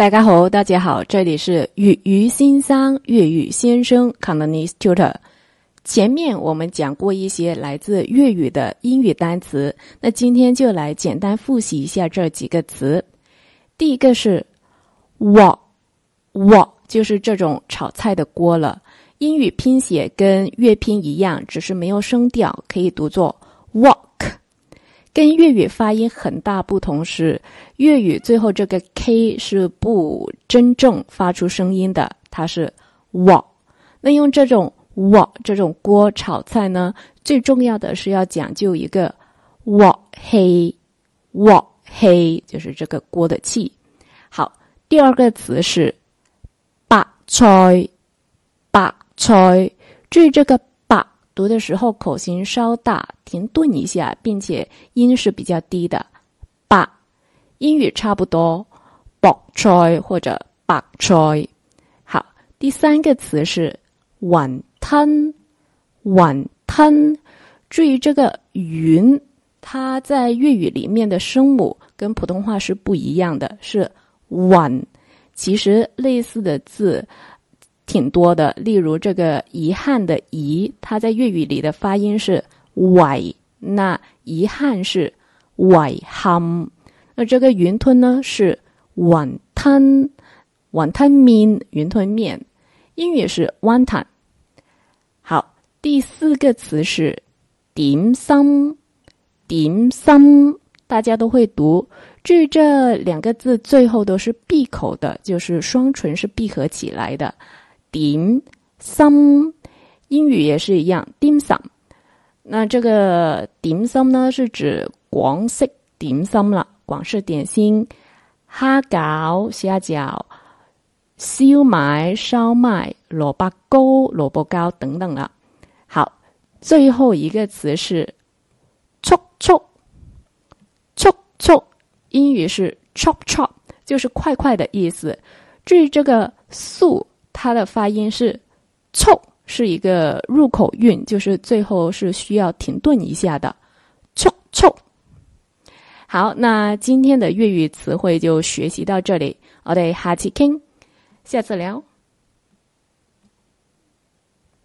大家好，大家好，这里是语语先生粤语先生 Cantonese Tutor。前面我们讲过一些来自粤语的英语单词，那今天就来简单复习一下这几个词。第一个是 wok wok，就是这种炒菜的锅了。英语拼写跟粤拼一样，只是没有声调，可以读作 wok。跟粤语发音很大不同是，粤语最后这个 k 是不真正发出声音的，它是 w。那用这种 w 这种锅炒菜呢，最重要的是要讲究一个 w 黑 w 黑，就是这个锅的气。好，第二个词是白菜白菜，注意这个。读的时候口型稍大，停顿一下，并且音是比较低的。八英语差不多，白菜或者白菜。好，第三个词是碗吞，碗吞。注意这个云，它在粤语里面的声母跟普通话是不一样的，是晚。其实类似的字。挺多的，例如这个遗憾的遗，它在粤语里的发音是 “y”，，那遗憾是尾憾。那这个云吞呢是碗吞，碗吞面，云吞面，英语是 “one ton”。好，第四个词是点心，点心大家都会读，至于这两个字最后都是闭口的，就是双唇是闭合起来的。Dim sum，英语也是一样，dim sum。那这个 dim sum 呢，是指广式点心了，广式点心，虾饺、虾饺、烧麦、烧麦、萝卜糕、萝卜糕等等了。好，最后一个词是速速速速，英语是 chop chop，就是快快的意思。至于这个速。它的发音是“臭”，是一个入口韵，就是最后是需要停顿一下的“臭臭”。好，那今天的粤语词汇就学习到这里，我哋下次倾，下次聊。